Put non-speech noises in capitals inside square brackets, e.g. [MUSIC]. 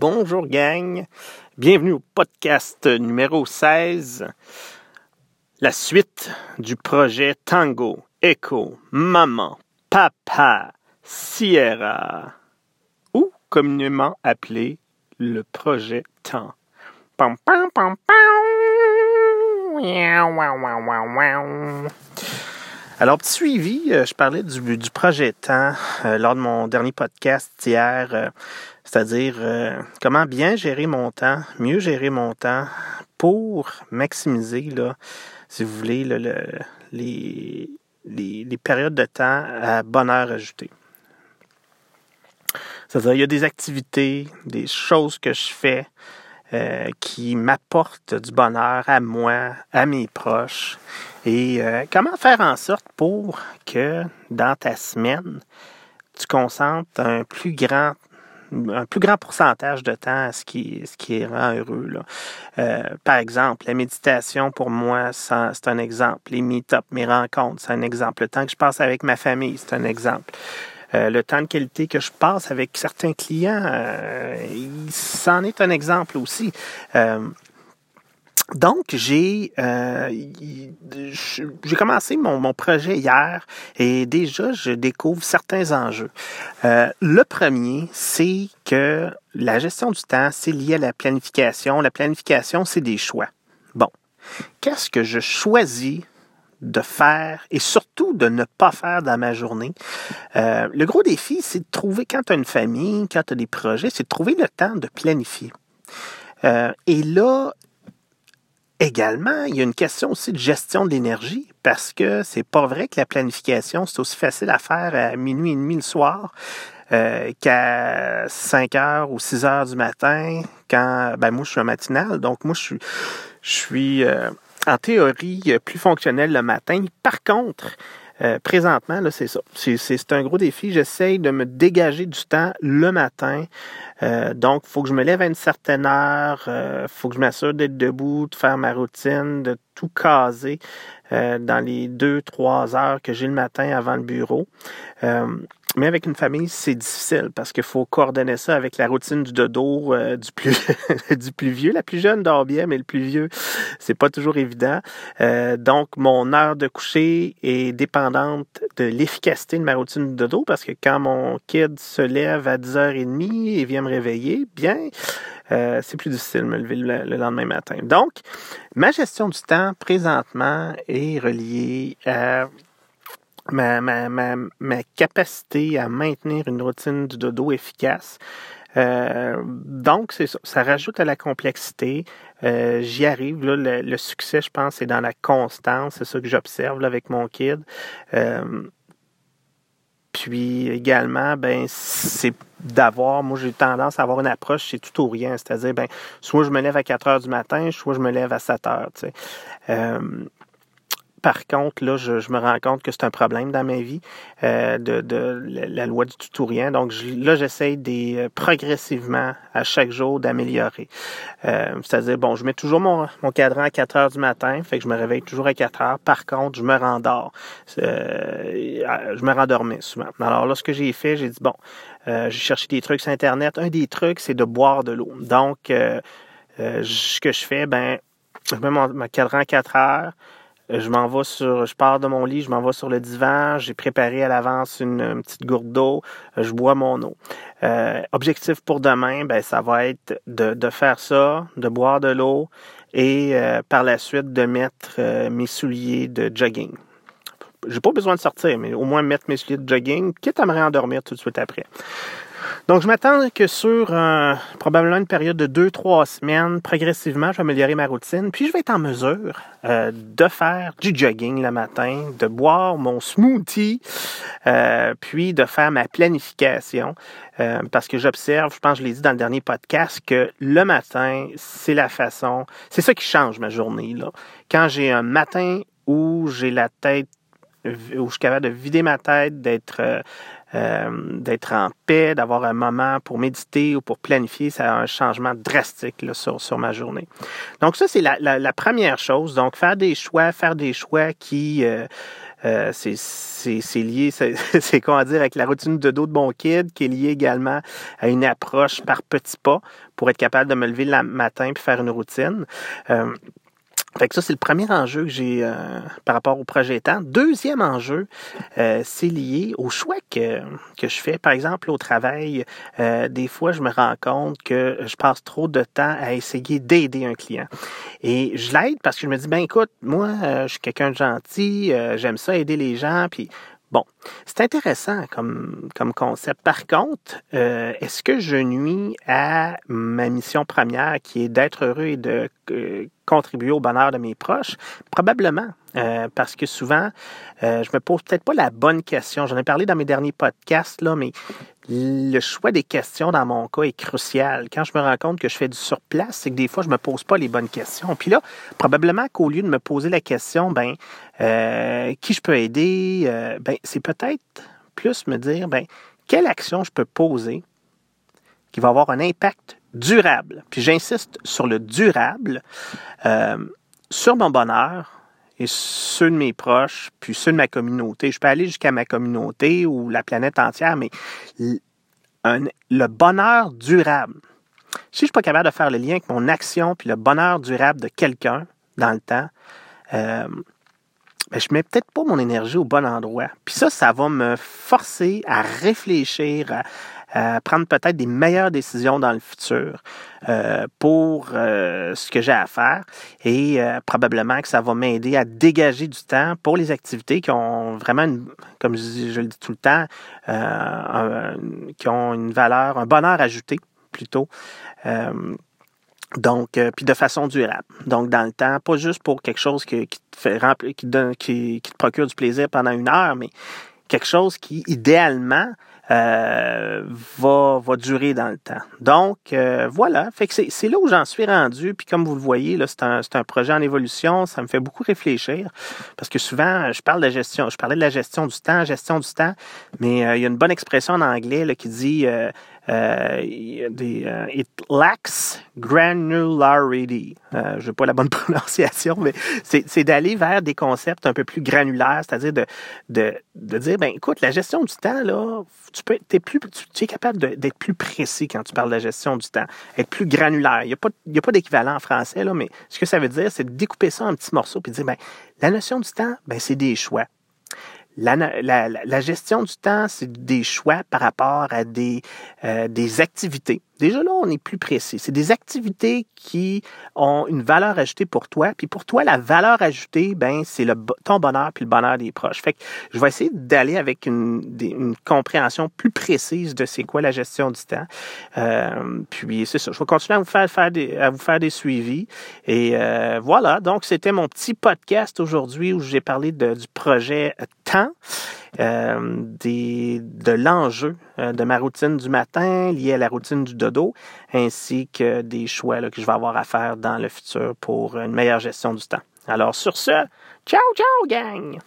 Bonjour gang, bienvenue au podcast numéro 16, la suite du projet Tango, Echo, Maman, Papa, Sierra, ou communément appelé le projet Temps. Pam, pam, pam, alors, petit suivi, euh, je parlais du, du projet Temps euh, lors de mon dernier podcast hier, euh, c'est-à-dire comment bien gérer mon temps, mieux gérer mon temps pour maximiser, si vous voulez, le, les, périodes de temps à bonheur ajouté. C'est-à-dire, il y a des activités, des choses que je fais euh, qui m'apportent du bonheur à moi, à mes proches. Et euh, comment faire en sorte pour que dans ta semaine, tu concentres un plus grand un plus grand pourcentage de temps à ce qui, ce qui rend heureux. Là? Euh, par exemple, la méditation, pour moi, c'est un exemple. Les meet-up, mes rencontres, c'est un exemple. Le temps que je passe avec ma famille, c'est un exemple. Euh, le temps de qualité que je passe avec certains clients, euh, c'en est un exemple aussi. Euh, donc, j'ai j'ai commencé mon, mon, projet hier et déjà, je découvre certains enjeux. le premier, c'est que la gestion du temps, c'est lié à la planification. La planification, c'est des choix. Bon, qu'est-ce que je choisis de faire et surtout de ne pas faire dans ma journée. Euh, le gros défi, c'est de trouver, quand tu as une famille, quand tu as des projets, c'est de trouver le temps de planifier. Euh, et là, également, il y a une question aussi de gestion de l'énergie parce que c'est pas vrai que la planification, c'est aussi facile à faire à minuit et demi le soir. Euh, qu'à 5 heures ou 6 heures du matin, quand ben moi je suis un matinal, donc moi je suis je suis en théorie euh, plus fonctionnel le matin. Par contre, euh, présentement, là, c'est ça. C'est un gros défi. J'essaye de me dégager du temps le matin. Euh, donc, faut que je me lève à une certaine heure. Il faut que je m'assure d'être debout, de faire ma routine, de tout caser dans les deux, trois heures que j'ai le matin avant le bureau. Mais avec une famille, c'est difficile parce qu'il faut coordonner ça avec la routine du dodo euh, du plus [LAUGHS] du plus vieux. La plus jeune dort bien, mais le plus vieux, c'est pas toujours évident. Euh, donc, mon heure de coucher est dépendante de l'efficacité de ma routine du dodo parce que quand mon kid se lève à 10h30 et vient me réveiller, bien, euh, c'est plus difficile de me lever le, lendemain matin. Donc, ma gestion du temps présentement est reliée à ma, ma, ma, ma capacité à maintenir une routine du dodo efficace. Euh, donc, c'est ça. Ça rajoute à la complexité. Euh, J'y arrive. Là, le, succès, je pense, c'est dans la constance. C'est ça que j'observe avec mon kid. Euh, puis également, ben, c'est d'avoir, moi j'ai tendance à avoir une approche, c'est tout ou rien. C'est-à-dire, ben, soit je me lève à 4 heures du matin, soit je me lève à 7 heures. Tu sais. Euh, par contre, là, je, me rends compte que c'est un problème dans ma vie euh, de, la loi du tout ou rien. Donc là, j'essaye des euh, progressivement à chaque jour d'améliorer. Euh, C'est-à-dire, bon, je mets toujours mon, cadran à 4 heures du matin, fait que je me réveille toujours à 4 heures. Par contre, je me rendors. Euh, je me rendormais souvent. Alors là, ce que j'ai fait, j'ai dit, bon, j'ai cherché des trucs sur Internet. Un des trucs, c'est de boire de l'eau. Donc, ce que je fais, ben, je mets mon, mon cadran à 4 heures je m'en vais sur, je pars de mon lit, je m'en vais sur le divan, j'ai préparé à l'avance une, petite gourde d'eau, euh, je bois mon eau. Euh, objectif pour demain, ben ça va être de, de faire ça, de boire de l'eau et euh, par la suite de mettre mes souliers de jogging. J'ai pas besoin de sortir, mais au moins mettre mes souliers de jogging, quitte à me réendormir tout de suite après. Donc, je m'attends que sur euh, probablement une période de deux, trois semaines, progressivement, je vais améliorer ma routine. Puis, je vais être en mesure euh, de faire du jogging le matin, de boire mon smoothie, euh, puis de faire ma planification. parce que j'observe, je pense que je l'ai dit dans le dernier podcast, que le matin, c'est la façon, c'est ça qui change ma journée. Là. Quand j'ai un matin où j'ai la tête où je suis capable de vider ma tête, d'être euh, d'être en paix, d'avoir un moment pour méditer ou pour planifier, ça a un changement drastique là, sur, sur ma journée. Donc ça, c'est la, la, première chose. Donc faire des choix, faire des choix qui... Euh, Euh, c'est lié, c'est [LAUGHS] comment dire, avec la routine de dos de mon kid, qui est lié également à une approche par petits pas pour être capable de me lever le matin puis faire une routine. Euh, fait que ça, c'est le premier enjeu que j'ai euh, par rapport au projet temps. Deuxième enjeu, euh, c'est lié au choix que, que je fais. Par exemple, au travail, euh, des fois, je me rends compte que je passe trop de temps à essayer d'aider un client. Et je l'aide parce que je me dis, ben écoute, moi, je suis quelqu'un de gentil, j'aime ça aider les gens, puis Bon, c'est intéressant comme, comme concept. Par contre, euh, est-ce que je nuis à ma mission première qui est d'être heureux et de euh, contribuer au bonheur de mes proches? Probablement, euh, parce que souvent, je me pose peut-être pas la bonne question. J'en ai parlé dans mes derniers podcasts, là, mais le choix des questions dans mon cas est crucial. Quand je me rends compte que je fais du surplace, c'est que des fois, je me pose pas les bonnes questions. Puis là, probablement qu'au lieu de me poser la question, ben, euh, qui je peux aider, euh, ben, c'est peut-être plus me dire, ben, quelle action je peux poser qui va avoir un impact durable. Puis j'insiste sur le durable, euh, sur mon bonheur, et ceux de mes proches, puis ceux de ma communauté. Je peux aller jusqu'à ma communauté ou la planète entière, mais le bonheur durable. Si je ne suis pas capable de faire le lien avec mon action puis le bonheur durable de quelqu'un dans le temps, euh, ben, je mets peut-être pas mon énergie au bon endroit. Puis ça, ça va me forcer à réfléchir, à, euh, prendre peut-être des meilleures décisions dans le futur euh, pour euh, ce que j'ai à faire et probablement que ça va m'aider à dégager du temps pour les activités qui ont vraiment, comme je, le dis tout le temps, qui ont une valeur, un bonheur ajouté plutôt. Donc, puis de façon durable. Donc, dans le temps, pas juste pour quelque chose qui, te fait remplir, qui, donne, qui, qui, te procure du plaisir pendant une heure, mais quelque chose qui, idéalement, euh, va, va durer dans le temps. Donc, euh, voilà. Fait que c'est là où j'en suis rendu. Puis comme vous le voyez, là, c'est un, un projet en évolution. Ça me fait beaucoup réfléchir. Parce que souvent, je parle de gestion. Je parlais de la gestion du temps, gestion du temps. Mais euh, il y a une bonne expression en anglais là, qui dit des, euh, it lacks granularity. Euh, je n'ai pas la bonne [LAUGHS] prononciation, mais c'est d'aller vers des concepts un peu plus granulaires, c'est-à-dire de, de, de, dire, ben écoute, la gestion du temps, là, tu, peux, es plus, tu, es capable d'être plus précis quand tu parles de la gestion du temps, être plus granulaire. Il n'y a pas, pas d'équivalent en français, là, mais ce que ça veut dire, c'est de découper ça en petits morceaux et de dire, ben, la notion du temps, ben, c'est des choix. La, la, la, gestion du temps, c'est des choix par rapport à des, euh, des activités. Déjà là, on est plus précis. C'est des activités qui ont une valeur ajoutée pour toi. Puis pour toi, la valeur ajoutée, ben c'est le ton bonheur puis le bonheur des proches. Fait que je vais essayer d'aller avec une, compréhension plus précise de c'est quoi la gestion du temps. Euh, puis c'est ça. Je vais continuer à vous faire, des, à suivis. Et euh, voilà. Donc c'était mon petit podcast aujourd'hui où j'ai parlé de, du projet temps. Euh, des, de l'enjeu euh, de ma routine du matin lié à la routine du dodo, ainsi que des choix que je vais avoir à faire dans le futur pour une meilleure gestion du temps. Alors sur ce, ciao ciao gang!